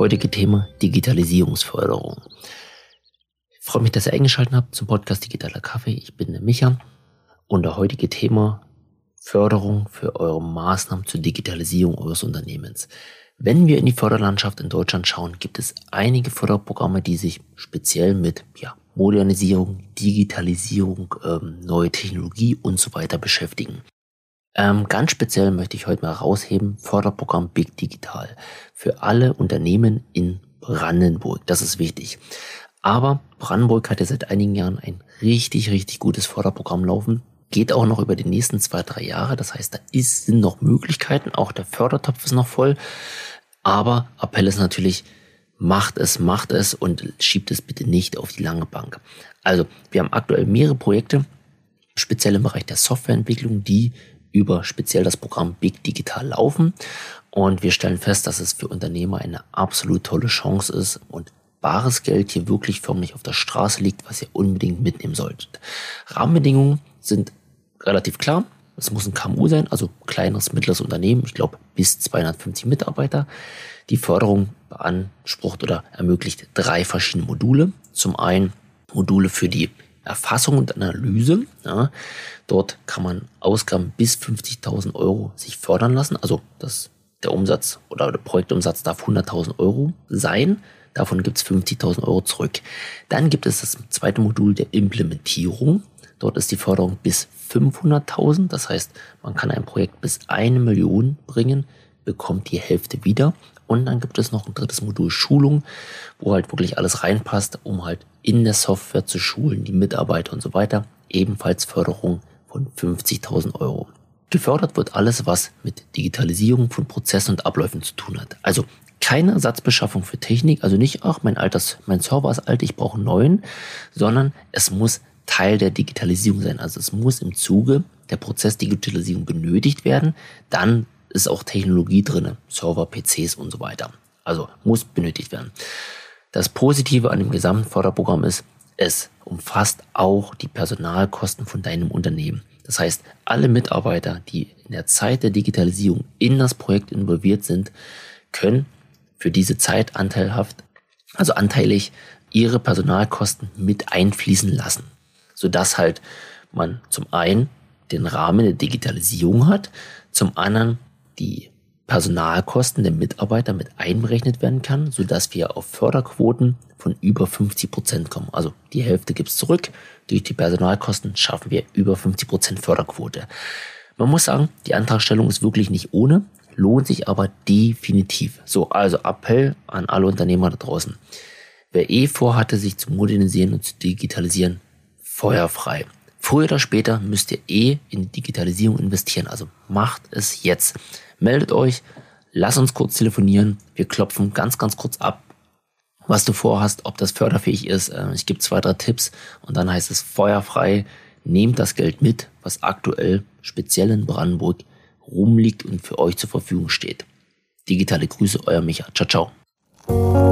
Heutige Thema Digitalisierungsförderung. Ich freue mich, dass ihr eingeschaltet habt zum Podcast Digitaler Kaffee. Ich bin der Micha und der heutige Thema Förderung für eure Maßnahmen zur Digitalisierung eures Unternehmens. Wenn wir in die Förderlandschaft in Deutschland schauen, gibt es einige Förderprogramme, die sich speziell mit ja, Modernisierung, Digitalisierung, ähm, neue Technologie und so weiter beschäftigen. Ähm, ganz speziell möchte ich heute mal rausheben, Förderprogramm Big Digital für alle Unternehmen in Brandenburg. Das ist wichtig. Aber Brandenburg hat ja seit einigen Jahren ein richtig, richtig gutes Förderprogramm laufen. Geht auch noch über die nächsten zwei, drei Jahre. Das heißt, da ist, sind noch Möglichkeiten. Auch der Fördertopf ist noch voll. Aber Appell ist natürlich, macht es, macht es und schiebt es bitte nicht auf die lange Bank. Also, wir haben aktuell mehrere Projekte, speziell im Bereich der Softwareentwicklung, die über speziell das Programm Big Digital laufen. Und wir stellen fest, dass es für Unternehmer eine absolut tolle Chance ist und bares Geld hier wirklich förmlich auf der Straße liegt, was ihr unbedingt mitnehmen solltet. Rahmenbedingungen sind relativ klar. Es muss ein KMU sein, also kleines, mittleres Unternehmen, ich glaube bis 250 Mitarbeiter. Die Förderung beansprucht oder ermöglicht drei verschiedene Module. Zum einen Module für die Erfassung und Analyse. Ja, dort kann man Ausgaben bis 50.000 Euro sich fördern lassen. Also das, der Umsatz oder der Projektumsatz darf 100.000 Euro sein. Davon gibt es 50.000 Euro zurück. Dann gibt es das zweite Modul der Implementierung. Dort ist die Förderung bis 500.000. Das heißt, man kann ein Projekt bis eine Million bringen, bekommt die Hälfte wieder. Und dann gibt es noch ein drittes Modul Schulung, wo halt wirklich alles reinpasst, um halt in der Software zu schulen, die Mitarbeiter und so weiter. Ebenfalls Förderung von 50.000 Euro. Gefördert wird alles, was mit Digitalisierung von Prozessen und Abläufen zu tun hat. Also keine Ersatzbeschaffung für Technik, also nicht, ach, mein altes, mein Server ist alt, ich brauche einen neuen, sondern es muss Teil der Digitalisierung sein. Also es muss im Zuge der Prozessdigitalisierung benötigt werden. Dann ist auch Technologie drin, Server, PCs und so weiter. Also muss benötigt werden. Das Positive an dem gesamten Förderprogramm ist, es umfasst auch die Personalkosten von deinem Unternehmen. Das heißt, alle Mitarbeiter, die in der Zeit der Digitalisierung in das Projekt involviert sind, können für diese Zeit anteilhaft, also anteilig, ihre Personalkosten mit einfließen lassen, sodass halt man zum einen den Rahmen der Digitalisierung hat, zum anderen die Personalkosten der Mitarbeiter mit einberechnet werden kann, sodass wir auf Förderquoten von über 50 Prozent kommen. Also die Hälfte gibt's zurück. Durch die Personalkosten schaffen wir über 50 Prozent Förderquote. Man muss sagen, die Antragstellung ist wirklich nicht ohne, lohnt sich aber definitiv. So, also Appell an alle Unternehmer da draußen. Wer eh vorhatte, sich zu modernisieren und zu digitalisieren, feuerfrei. Früher oder später müsst ihr eh in Digitalisierung investieren. Also macht es jetzt. Meldet euch, lasst uns kurz telefonieren. Wir klopfen ganz, ganz kurz ab, was du vorhast, ob das förderfähig ist. Äh, ich gebe zwei, drei Tipps und dann heißt es feuerfrei. Nehmt das Geld mit, was aktuell speziell in Brandenburg rumliegt und für euch zur Verfügung steht. Digitale Grüße, euer Micha. Ciao, ciao.